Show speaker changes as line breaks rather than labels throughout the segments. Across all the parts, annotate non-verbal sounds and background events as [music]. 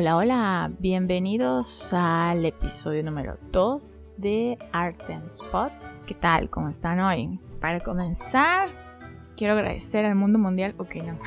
Hola, hola, bienvenidos al episodio número 2 de Art and Spot. ¿Qué tal? ¿Cómo están hoy? Para comenzar, quiero agradecer al mundo mundial. Ok, no.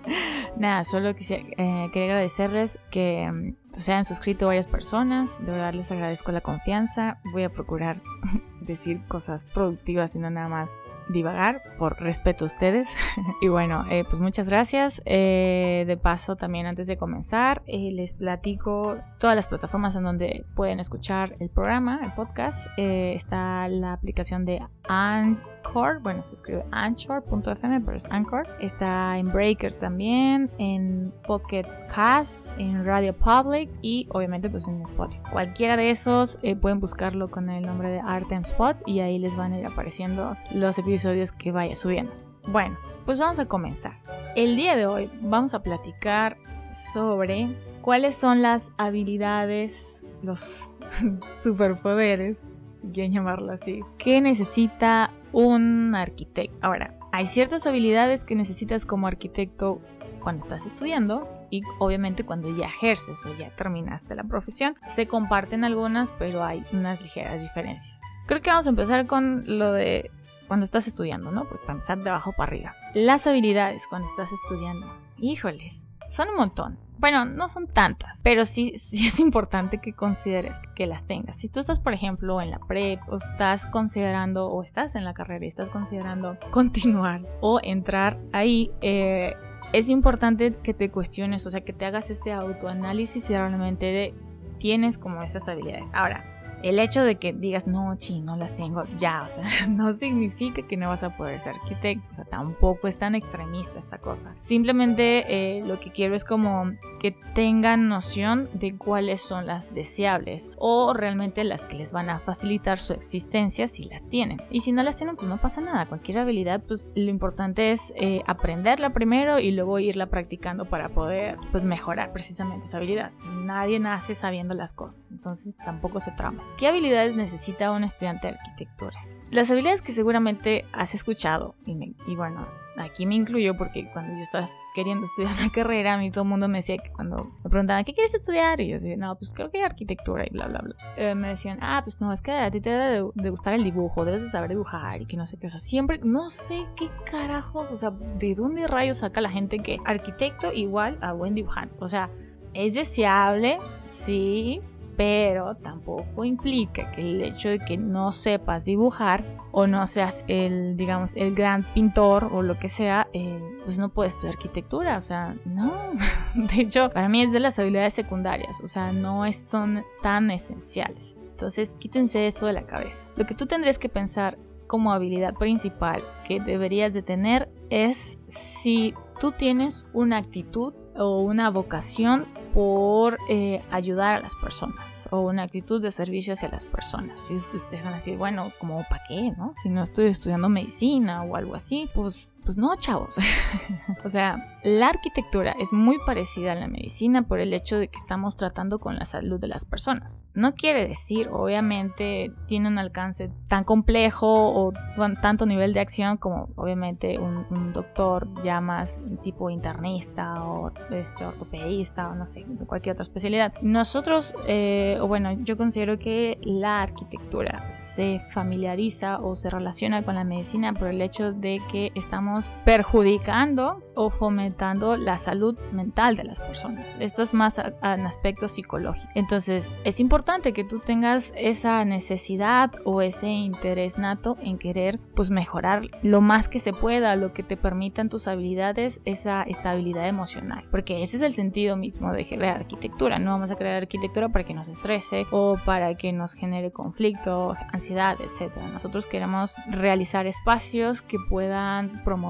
[laughs] Nada, solo quisiera, eh, quería agradecerles que mm, se hayan suscrito varias personas. De verdad les agradezco la confianza. Voy a procurar [laughs] decir cosas productivas y no nada más divagar por respeto a ustedes. [laughs] y bueno, eh, pues muchas gracias. Eh, de paso, también antes de comenzar, eh, les platico todas las plataformas en donde pueden escuchar el programa, el podcast. está la aplicación de Anchor, bueno, se escribe anchor.fm, pero es Anchor. Está en Breaker también, en Pocket Cast, en Radio Public y obviamente pues en Spotify. Cualquiera de esos pueden buscarlo con el nombre de Art and Spot y ahí les van a ir apareciendo los episodios que vaya subiendo. Bueno, pues vamos a comenzar. El día de hoy vamos a platicar sobre cuáles son las habilidades, los [laughs] superpoderes, si quieren llamarlo así, que necesita un arquitecto. Ahora, hay ciertas habilidades que necesitas como arquitecto cuando estás estudiando y obviamente cuando ya ejerces o ya terminaste la profesión. Se comparten algunas, pero hay unas ligeras diferencias. Creo que vamos a empezar con lo de cuando estás estudiando, ¿no? Porque para empezar de abajo para arriba. Las habilidades cuando estás estudiando. Híjoles, son un montón. Bueno, no son tantas, pero sí, sí es importante que consideres que las tengas. Si tú estás, por ejemplo, en la prep o estás considerando, o estás en la carrera y estás considerando [laughs] continuar o entrar ahí, eh, es importante que te cuestiones, o sea, que te hagas este autoanálisis y realmente tienes como esas habilidades. Ahora, el hecho de que digas, no, chi, no las tengo ya, o sea, [laughs] no significa que no vas a poder ser arquitecto, o sea, tampoco es tan extremista esta cosa. Simplemente eh, lo que quiero es como que tengan noción de cuáles son las deseables o realmente las que les van a facilitar su existencia si las tienen. Y si no las tienen, pues no pasa nada. Cualquier habilidad, pues lo importante es eh, aprenderla primero y luego irla practicando para poder, pues mejorar precisamente esa habilidad. Nadie nace sabiendo las cosas, entonces tampoco se trama. ¿Qué habilidades necesita un estudiante de arquitectura? Las habilidades que seguramente has escuchado, y, bueno, aquí me incluyo porque cuando yo estaba queriendo estudiar [laughs] la carrera, a mí todo el mundo me decía que cuando me preguntaban, ¿qué quieres estudiar? Y yo decía, no, pues creo que arquitectura y bla, bla, bla. Eh, me decían, ah, pues no, es que a ti te debe de, gustar el dibujo, debes de saber dibujar y que no sé qué. O sea, siempre, no sé qué carajos, o sea, ¿de dónde rayos saca la gente que arquitecto igual a buen dibujante? O sea, es deseable, sí, pero tampoco implica que el hecho de que no sepas dibujar o no seas el, digamos, el gran pintor o lo que sea, eh, pues no puedes estudiar arquitectura, o sea, no. [laughs] De hecho, para mí es de las habilidades secundarias, o sea, no son tan esenciales. Entonces, quítense eso de la cabeza. Lo que tú tendrías que pensar como habilidad principal que deberías de tener es si tú tienes una actitud o una vocación por eh, ayudar a las personas o una actitud de servicio hacia las personas. Y ustedes van a decir, bueno, como para qué, ¿no? Si no estoy estudiando medicina o algo así, pues, pues no, chavos. [laughs] o sea, la arquitectura es muy parecida a la medicina por el hecho de que estamos tratando con la salud de las personas. No quiere decir, obviamente, tiene un alcance tan complejo o con tanto nivel de acción como obviamente un, un doctor ya más tipo internista o este, ortopedista o no sé, cualquier otra especialidad. Nosotros, eh, o bueno, yo considero que la arquitectura se familiariza o se relaciona con la medicina por el hecho de que estamos perjudicando o fomentando la salud mental de las personas. Esto es más en aspecto psicológico. Entonces, es importante que tú tengas esa necesidad o ese interés nato en querer pues mejorar lo más que se pueda, lo que te permitan tus habilidades, esa estabilidad emocional, porque ese es el sentido mismo de crear arquitectura. No vamos a crear arquitectura para que nos estrese o para que nos genere conflicto, ansiedad, etc. Nosotros queremos realizar espacios que puedan promover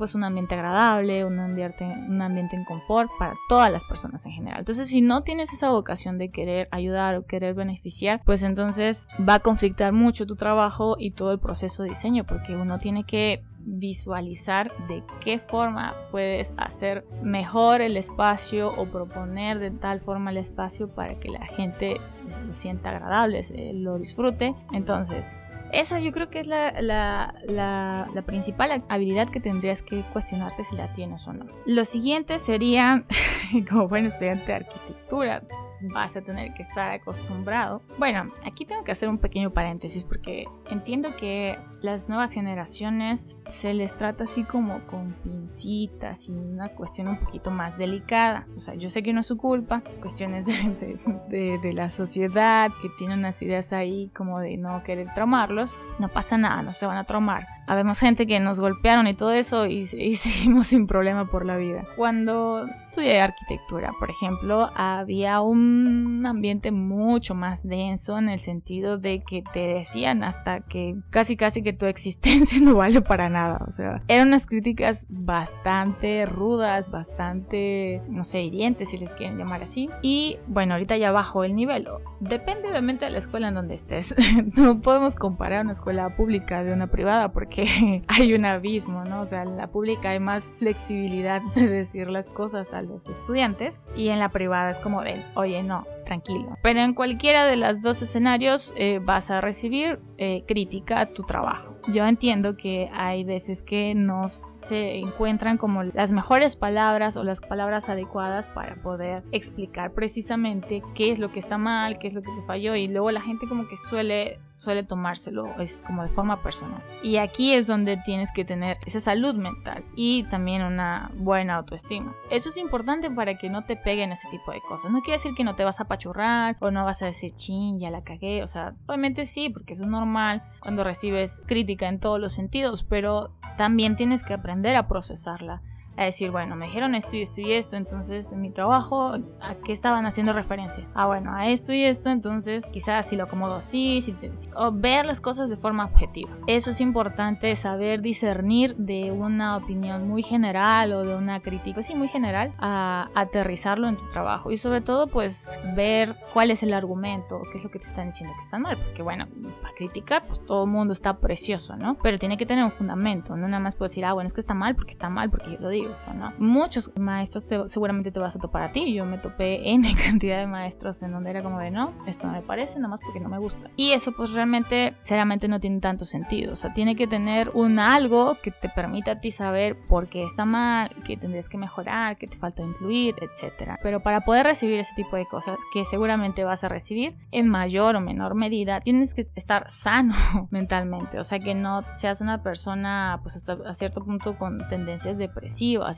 pues un ambiente agradable, un ambiente, un ambiente en confort para todas las personas en general. Entonces, si no tienes esa vocación de querer ayudar o querer beneficiar, pues entonces va a conflictar mucho tu trabajo y todo el proceso de diseño, porque uno tiene que visualizar de qué forma puedes hacer mejor el espacio o proponer de tal forma el espacio para que la gente lo sienta agradable, lo disfrute. Entonces, esa yo creo que es la, la, la, la, principal habilidad que tendrías que cuestionarte si la tienes o no. Lo siguiente sería, [laughs] como buen estudiante de arquitectura, vas a tener que estar acostumbrado. Bueno, aquí tengo que hacer un pequeño paréntesis porque entiendo que las nuevas generaciones se les trata así como con pincitas y una cuestión un poquito más delicada. O sea, yo sé que no es su culpa, cuestiones de, de, de, la sociedad que tienen unas ideas ahí como de no querer traumarlos. No pasa nada, no se van a traumar. Habemos gente que nos golpearon y todo eso y, y [laughs] seguimos sin problema por la vida. Cuando estudié arquitectura, por ejemplo, había un ambiente mucho más denso en el sentido de que te decían hasta que casi casi que tu [laughs] existencia no vale para nada. O sea, eran unas críticas bastante rudas, bastante, no sé, hirientes si les quieren llamar así. Y bueno, ahorita ya bajó el nivel. Depende obviamente de la escuela en donde estés. [laughs] no podemos comparar una escuela pública de una privada porque [laughs] hay un abismo, ¿no? O sea, en la pública hay más flexibilidad de decir las cosas a los estudiantes y en la privada es como de, oye, no, tranquilo. Pero en cualquiera de los dos escenarios eh, vas a recibir eh, crítica a tu trabajo. Yo entiendo que hay veces que no se encuentran como las mejores palabras o las palabras adecuadas para poder explicar precisamente qué es lo que está mal, qué es lo que te falló y luego la gente como que suele suele tomárselo es como de forma personal. Y aquí es donde tienes que tener esa salud mental y también una buena autoestima. Eso es importante para que no te peguen ese tipo de cosas. No quiere decir que no te vas a apachurrar o no vas a decir, chin, ya la cagué. O sea, obviamente sí, porque eso es normal cuando recibes crítica en todos los sentidos, pero también tienes que aprender a procesarla a decir, bueno, me dijeron esto y esto y esto, entonces en mi trabajo, ¿a qué estaban haciendo referencia? Ah, bueno, a esto y esto, entonces quizás si lo acomodo así, si o ver las cosas de forma objetiva. Eso es importante, saber discernir de una opinión muy general o de una crítica, sí, muy general, a aterrizarlo en tu trabajo y sobre todo pues ver cuál es el argumento, qué es lo que te están diciendo que está mal, porque bueno, para criticar pues todo el mundo está precioso, ¿no? Pero tiene que tener un fundamento, no nada más puedo decir, ah, bueno, es que está mal porque está mal, porque yo lo digo. Muchos maestros seguramente te vas a topar a ti. Yo me topé en [laughs] cantidad de maestros en donde era como de no, esto no me parece, nada más porque no me gusta. Y eso pues realmente, seriamente no tiene tanto sentido. O sea, tiene que tener un algo que te permita a ti saber por qué está mal, que tendrías que mejorar, que te falta incluir, etc. Pero para poder recibir ese tipo de cosas que seguramente vas a recibir en mayor o menor medida, tienes que estar sano [laughs] mentalmente. O sea, que no seas una persona pues hasta a cierto punto con tendencias depresivas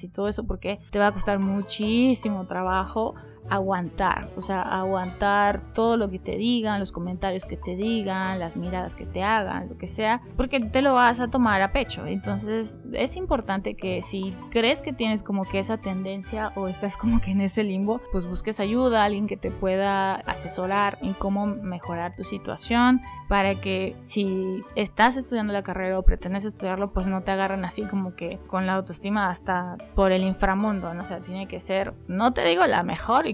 y todo eso porque te va a costar muchísimo trabajo aguantar, o sea, aguantar todo lo que te digan, los comentarios que te digan, las miradas que te hagan, lo que sea, porque te lo vas a tomar a pecho. Entonces es importante que si crees que tienes como que esa tendencia o estás como que en ese limbo, pues busques ayuda, alguien que te pueda asesorar en cómo mejorar tu situación para que si estás estudiando la carrera o pretendes estudiarlo, pues no te agarren así como que con la autoestima hasta por el inframundo, ¿no? O sea, tiene que ser, no te digo la mejor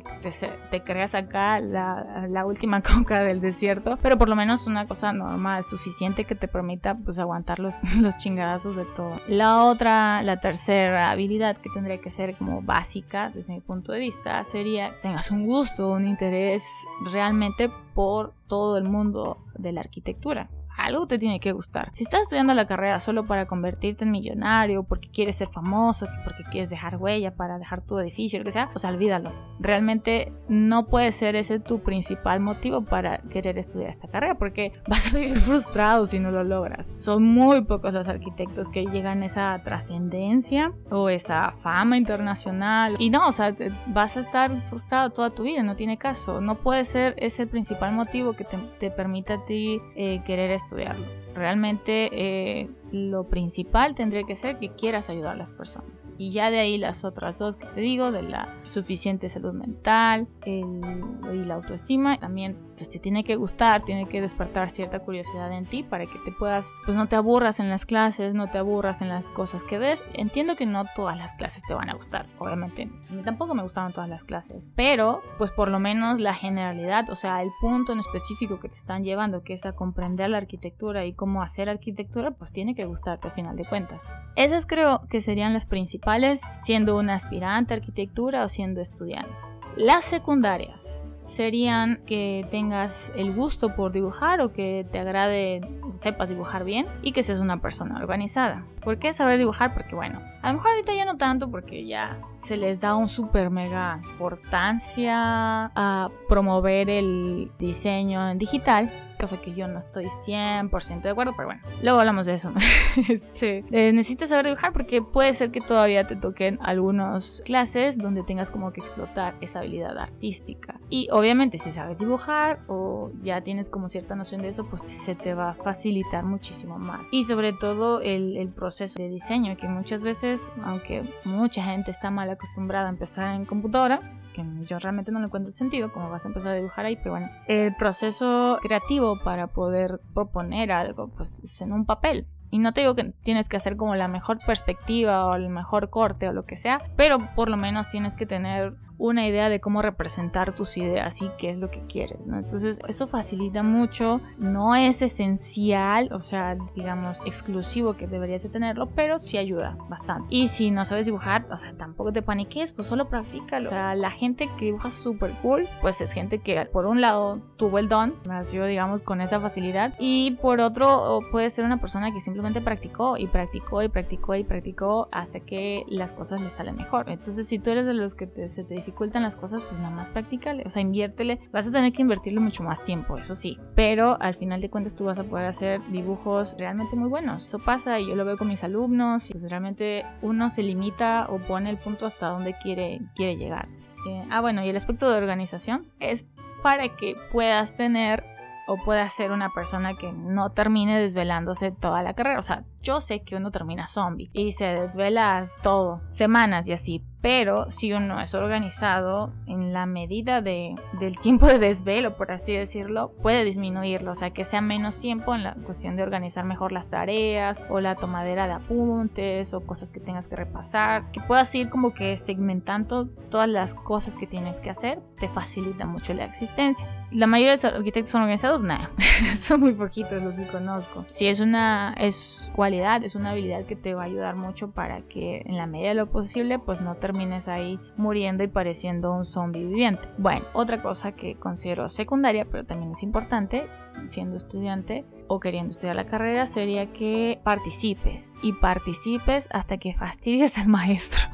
te, creas acá la, última [laughs] coca del desierto, pero por lo menos una cosa normal, suficiente que te permita pues aguantar los, [laughs] los chingadazos de todo. La otra, la tercera habilidad que tendría que ser como básica desde mi punto de vista sería tengas un gusto, un interés realmente por todo el mundo de la arquitectura algo te tiene que gustar. Si estás estudiando la carrera solo para convertirte en millonario, porque quieres ser famoso, porque quieres dejar huella para dejar tu edificio, lo que sea, pues olvídalo. Realmente no puede ser ese tu principal motivo para querer estudiar esta carrera, porque [laughs] vas a vivir frustrado si no lo logras. Son muy pocos los arquitectos que llegan a esa trascendencia o esa fama internacional. Y no, o sea, vas a estar frustrado toda tu vida, no tiene caso. No puede ser ese el principal motivo que te, te permita a ti eh, querer estudiar Realmente eh, lo principal tendría que ser que quieras ayudar a las personas. Y ya de ahí las otras dos que te digo, de la suficiente salud mental y la autoestima, también pues, te tiene que gustar, tiene que despertar cierta curiosidad en ti para que te puedas, pues no te aburras en las clases, no te aburras en las cosas que ves. Entiendo que no todas las clases te van a gustar, obviamente. Tampoco me gustaron todas las clases, pero pues por lo menos la generalidad, o sea, el punto en específico que te están llevando, que es a comprender la arquitectura y cómo hacer arquitectura, pues tiene que gustarte a final de cuentas. Esas creo que serían las principales, siendo un aspirante a arquitectura o siendo estudiante. Las secundarias serían que tengas el gusto por dibujar o que te agrade, sepas dibujar bien y que seas una persona organizada. ¿Por qué saber dibujar? Porque bueno, a lo mejor ahorita ya no tanto porque ya se les da un super mega importancia a promover el diseño en digital cosa que yo no estoy 100% de acuerdo, pero bueno, luego hablamos de eso. [laughs] este, eh, necesitas saber dibujar porque puede ser que todavía te toquen algunas clases donde tengas como que explotar esa habilidad artística. Y obviamente si sabes dibujar o ya tienes como cierta noción de eso, pues se te va a facilitar muchísimo más. Y sobre todo el, proceso de diseño, que muchas veces, aunque mucha gente está mal acostumbrada a empezar en computadora, yo realmente no le encuentro el sentido, como vas a empezar a dibujar ahí, pero bueno, el proceso creativo para poder proponer algo, pues es en un papel. Y no te digo que tienes que hacer como la mejor perspectiva o el mejor corte o lo que sea, pero por lo menos tienes que tener una idea de cómo representar tus ideas y qué es lo que quieres, ¿no? Entonces eso facilita mucho, no es esencial, o sea, digamos, exclusivo que deberías de tenerlo, pero sí ayuda bastante. Y si no sabes dibujar, o sea, tampoco te paniques, pues solo practícalo. O sea, la gente que dibuja súper cool, pues es gente que por un lado tuvo el don, nació, digamos, con esa facilidad, y por otro puede ser una persona que simplemente practicó y practicó y practicó y practicó hasta que las cosas le salen mejor. Entonces, si tú eres de los que te, se te dificultan las cosas, pues nada más practícale. O sea, inviértele. Vas a tener que invertirle mucho más tiempo, eso sí. Pero al final de cuentas tú vas a poder hacer dibujos realmente muy buenos. Eso pasa y yo lo veo con mis alumnos. Pues realmente uno se limita o pone el punto hasta donde quiere, quiere llegar. Eh, ah, bueno, y el aspecto de organización es para que puedas tener o puedas ser una persona que no termine desvelándose toda la carrera. O sea, yo sé que uno termina zombie y se desvela todo, semanas y así, pero si uno es organizado en la medida de, del tiempo de desvelo, por así decirlo, puede disminuirlo, o sea, que sea menos tiempo en la cuestión de organizar mejor las tareas o la tomadera de apuntes o cosas que tengas que repasar, que puedas ir como que segmentando todas las cosas que tienes que hacer, te facilita mucho la existencia. La mayoría de los arquitectos son organizados, nada, [laughs] son muy poquitos los que conozco. Si es una es cualidad, es una habilidad que te va a ayudar mucho para que en la medida de lo posible pues no te termines ahí muriendo y pareciendo un zombie viviente. Bueno, otra cosa que considero secundaria, pero también es importante, siendo estudiante o queriendo estudiar la carrera, sería que participes y participes hasta que fastidies al maestro.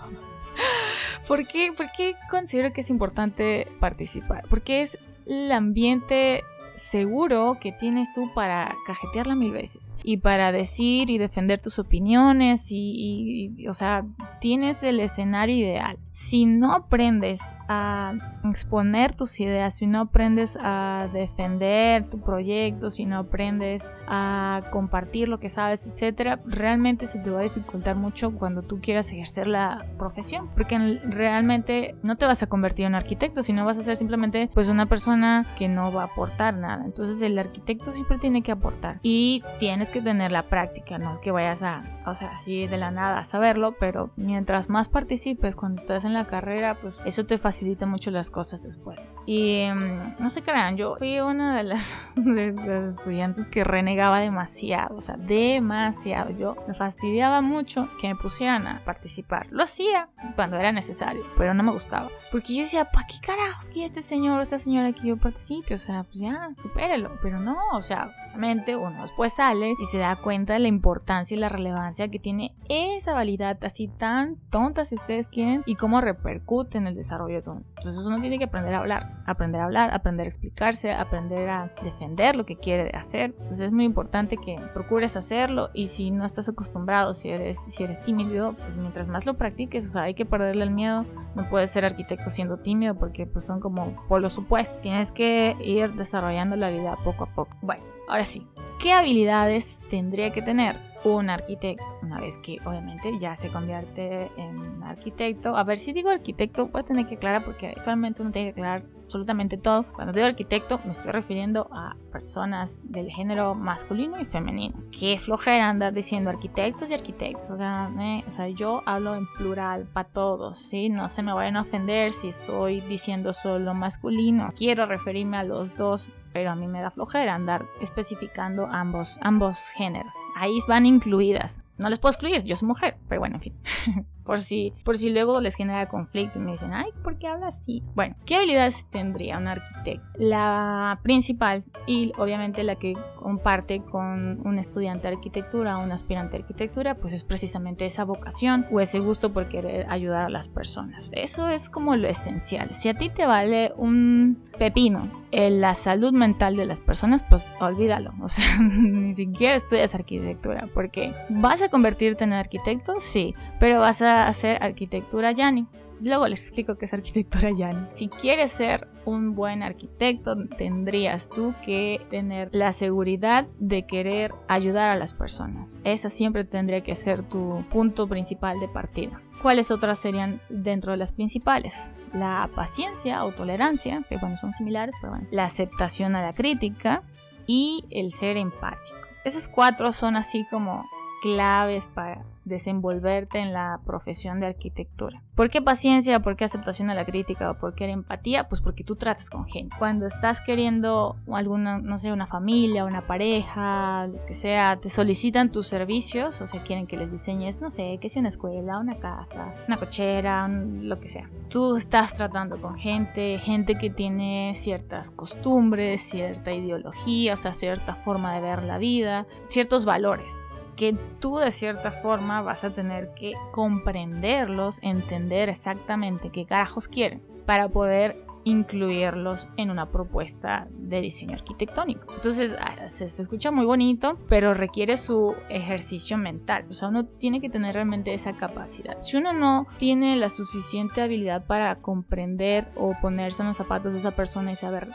[laughs] ¿Por qué? ¿Por qué considero que es importante participar? Porque es el ambiente seguro que tienes tú para cajetearla mil veces y para decir y defender tus opiniones y, o sea, tienes el escenario ideal. Si no aprendes a exponer tus ideas, si no aprendes a defender tu proyecto, si no aprendes a compartir lo que sabes, etcétera, realmente se te va a dificultar mucho cuando tú quieras ejercer la profesión, porque realmente no te vas a convertir en arquitecto, sino vas a ser simplemente pues una persona que no va a aportar nada. Entonces el arquitecto siempre tiene que aportar y tienes que tener la práctica, no es que vayas a, o sea, así de la nada a saberlo, pero mientras más participes cuando estás en la carrera, pues eso te facilita mucho las cosas después. Y mm, no se crean, yo fui una de las, [laughs] de las estudiantes que renegaba demasiado, o sea, demasiado. Yo me fastidiaba mucho que me pusieran a participar. Lo hacía cuando era necesario, pero no me gustaba. Porque yo decía, ¿para qué carajos que este señor o esta señora que yo participe? O sea, pues ya, supérelo. Pero no, o sea, obviamente uno después sale y se da cuenta de la importancia y la relevancia que tiene esa validad así tan tonta si ustedes quieren y cómo repercute en el desarrollo de uno. Entonces uno tiene que aprender a hablar, aprender a hablar, aprender a explicarse, aprender a defender lo que quiere hacer. Entonces es muy importante que procures hacerlo y si no estás acostumbrado, si eres, si eres tímido, pues mientras más lo practiques, o sea, hay que perderle el miedo. No puedes ser arquitecto siendo tímido porque pues son como polos opuestos. Tienes que ir desarrollando la vida poco a poco. Bueno, ahora sí, ¿qué habilidades tendría que tener un arquitecto una vez que obviamente ya se convierte en arquitecto? A ver, si digo arquitecto, voy a tener que aclarar porque actualmente uno tiene que aclarar absolutamente todo. Cuando digo arquitecto, me estoy refiriendo a personas del género masculino y femenino. Qué flojera andar diciendo arquitectos y arquitectos. O sea, o sea yo hablo en plural para todos, ¿sí? No se me vayan a ofender si estoy diciendo solo masculino. Quiero referirme a los dos pero a mí me da flojera andar especificando ambos, ambos géneros. Ahí van incluidas No les puedo excluir, yo soy mujer, pero bueno, en fin. [laughs] por, si, por si luego les genera conflicto y me dicen, ay, ¿por qué hablas así? Bueno, ¿qué habilidades tendría un arquitecto? La principal y obviamente la que comparte con un estudiante de arquitectura o un aspirante de arquitectura, pues es precisamente esa vocación o ese gusto por querer ayudar a las personas. Eso es como lo esencial. Si a ti te vale un pepino en la salud mental de las personas, pues olvídalo. O sea, [laughs] ni siquiera estudias arquitectura, porque vas a convertirte en arquitecto, sí, pero vas a hacer arquitectura Yani. Luego les explico qué es arquitectura Yani. Si quieres ser un buen arquitecto, tendrías tú que tener la seguridad de querer ayudar a las personas. Esa siempre tendría que ser tu punto principal de partida. ¿Cuáles otras serían dentro de las principales? La paciencia o tolerancia, que bueno, son similares, pero bueno. La aceptación a la crítica y el ser empático. Esas cuatro son así como claves para desenvolverte en la profesión de arquitectura. ¿Por qué paciencia? ¿Por qué aceptación a la crítica? ¿O por qué empatía? Pues porque tú tratas con gente. Cuando estás queriendo alguna, no sé, una familia, una pareja, lo que sea, te solicitan tus servicios, o sea, quieren que les diseñes, no sé, que sea una escuela, una casa, una cochera, lo que sea. Tú estás tratando con gente, gente que tiene ciertas costumbres, cierta ideología, o sea, cierta forma de ver la vida, ciertos valores que tú de cierta forma vas a tener que comprenderlos, entender exactamente qué carajos quieren para poder incluirlos en una propuesta de diseño arquitectónico. Entonces ah, se, escucha muy bonito, pero requiere su ejercicio mental. O sea, uno tiene que tener realmente esa capacidad. Si uno no tiene la suficiente habilidad para comprender o ponerse en los zapatos de esa persona y saber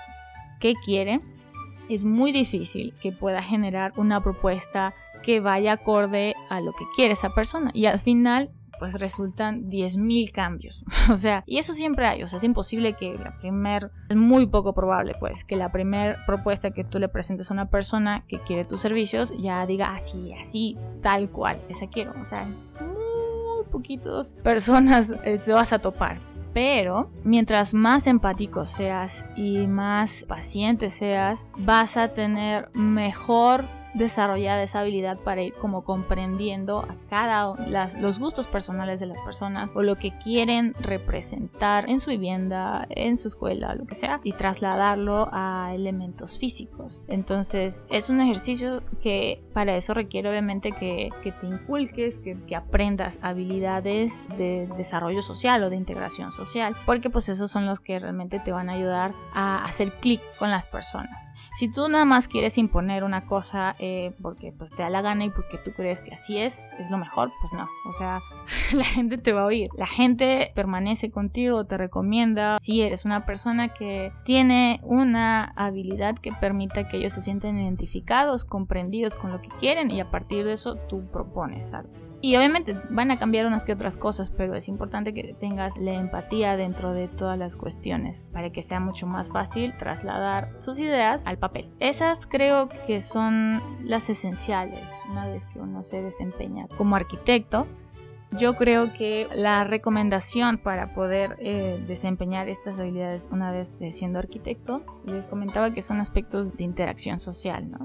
qué quiere, es muy difícil que pueda generar una propuesta que vaya acorde a lo que quiere esa persona. Y al final pues resultan 10.000 cambios. [laughs] o sea, y eso siempre hay. O sea, es imposible que la primer, es muy poco probable pues, que la primera propuesta que tú le presentes a una persona que quiere tus servicios ya diga así, así, tal cual, esa quiero. O sea, muy poquitos [laughs] personas eh, te vas a topar. Pero mientras más empático seas y más paciente seas, vas a tener mejor desarrollar esa habilidad para ir como comprendiendo a cada las, los gustos personales de las personas o lo que quieren representar en su vivienda, en su escuela, lo que sea, y trasladarlo a elementos físicos. Entonces es un ejercicio que para eso requiere obviamente que, que te inculques, que, que aprendas habilidades de desarrollo social o de integración social, porque pues esos son los que realmente te van a ayudar a hacer clic con las personas. Si tú nada más quieres imponer una cosa eh, porque pues te da la gana y porque tú crees que así es, es lo mejor, pues no. O sea, [laughs] la gente te va a oír. La gente permanece contigo, te recomienda. Si eres una persona que tiene una habilidad que permita que ellos se sienten identificados, comprendidos con lo que quieren y a partir de eso tú propones algo. Y obviamente van a cambiar unas que otras cosas, pero es importante que tengas la empatía dentro de todas las cuestiones para que sea mucho más fácil trasladar sus ideas al papel. Esas creo que son las esenciales una vez que uno se desempeña como arquitecto yo creo que la recomendación para poder eh, desempeñar estas habilidades una vez siendo arquitecto, les comentaba que son aspectos de interacción social, ¿no?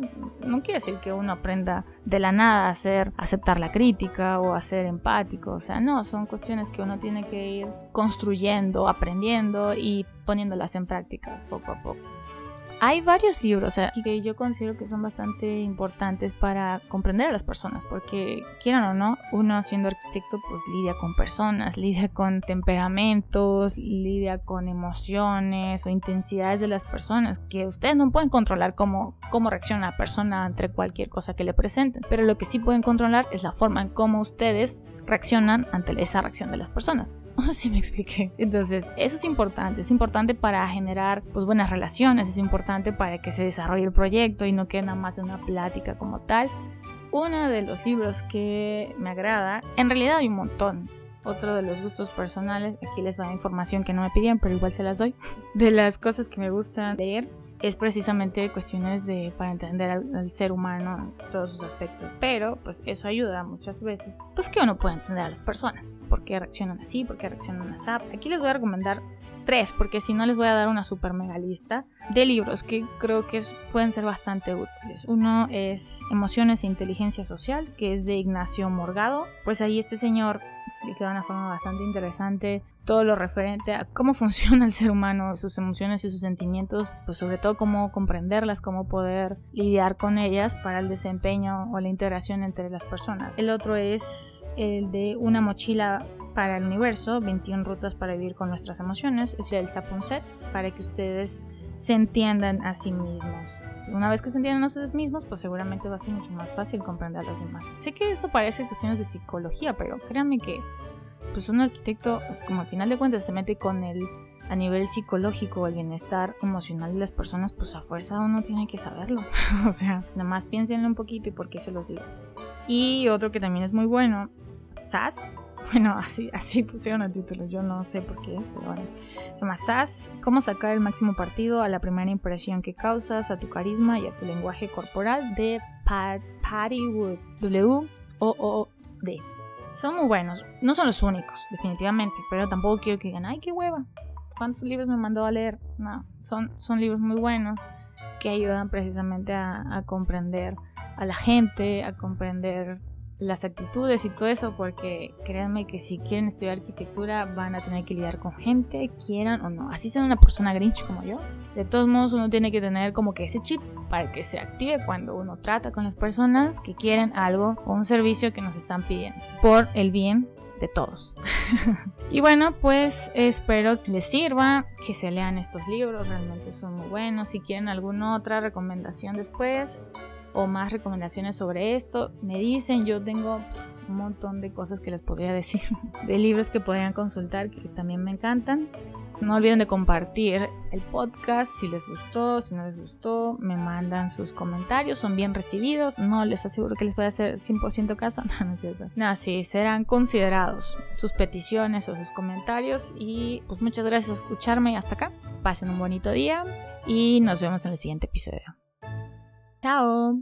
No quiere decir que uno aprenda de la nada a hacer, aceptar la crítica o a ser empático, o sea, no, son cuestiones que uno tiene que ir construyendo, aprendiendo y poniéndolas en práctica poco a poco. Hay varios libros que yo considero que son bastante importantes para comprender a las personas, porque quieran o no, uno siendo arquitecto pues lidia con personas, [laughs] lidia con temperamentos, lidia con emociones o intensidades de las personas que ustedes no pueden controlar cómo, cómo reacciona la persona ante cualquier cosa que le presenten, pero lo que sí pueden controlar es la forma en cómo ustedes reaccionan ante esa reacción de las personas. [laughs] si me expliqué. Entonces, eso es importante, es importante para generar pues buenas relaciones, es importante para que se desarrolle el proyecto y no quede nada más una plática como tal. Uno de los libros que me agrada, en realidad hay un montón. Otro de los gustos personales, aquí les va información que no me pidieron, pero igual se las doy. [laughs] De las cosas que me gusta leer, es precisamente cuestiones de para entender al, ser humano en todos sus aspectos. Pero pues eso ayuda muchas veces, pues que uno puede entender a las personas, por qué reaccionan así, por qué reaccionan así. Aquí les voy a recomendar tres, porque si no les voy a dar una super mega lista de libros que creo que pueden ser bastante útiles. Uno es Emociones e Inteligencia Social, que es de Ignacio Morgado. Pues ahí este señor explica de una forma bastante interesante todo lo referente a cómo [laughs] funciona el ser humano, sus emociones y sus sentimientos, pues sobre todo cómo comprenderlas, cómo poder lidiar con ellas para el desempeño o la integración entre las personas. El otro es el de una mochila para el universo, 21 rutas para vivir con nuestras emociones, es el Sapunset, para que ustedes se entiendan a sí mismos. Una vez que se entiendan a ustedes mismos, pues seguramente va a ser mucho más fácil comprender a los demás. Sé que esto parece cuestiones de psicología, pero créanme que pues un arquitecto, como al final de cuentas se mete con el a nivel psicológico, el bienestar emocional de las personas, pues a fuerza uno tiene que saberlo. [laughs] o sea, nada más piénsenlo un poquito y por qué se los digo. Y otro que también es muy bueno, SAS, bueno, así, así pusieron el título, yo no sé por qué, pero bueno. Se llama SAS, cómo sacar el máximo partido a la primera impresión que causas, a tu carisma y a tu lenguaje corporal de Patty Wood, W-O-O-D. Son muy buenos, no son los únicos, definitivamente, pero tampoco quiero que digan, ay, qué hueva, ¿cuántos libros me mandó a leer? No, son, son libros muy buenos que ayudan precisamente a comprender a la gente, a comprender las actitudes y todo eso, porque créanme que si quieren estudiar arquitectura van a tener que lidiar con gente, quieran o no. Así sea una persona grinch como yo. De todos modos, uno tiene que tener como que ese chip para que se active cuando uno trata con las personas que quieren algo o un servicio que nos están pidiendo por el bien de todos. [laughs] y bueno, pues espero que les sirva, que se lean estos libros, realmente son muy buenos. Si quieren alguna otra recomendación después, o más recomendaciones sobre esto, me dicen, yo tengo un montón de cosas que les podría [laughs] decir, de libros que podrían consultar que también me encantan. No olviden de compartir el podcast si les gustó, si no les gustó, me mandan sus comentarios, son bien recibidos, no les aseguro que les voy a hacer 100% caso, [laughs] no, no es cierto. No, sí, serán considerados sus peticiones o sus comentarios y pues muchas gracias por escucharme hasta acá. Pasen un bonito día y nos vemos en el siguiente episodio. Ciao。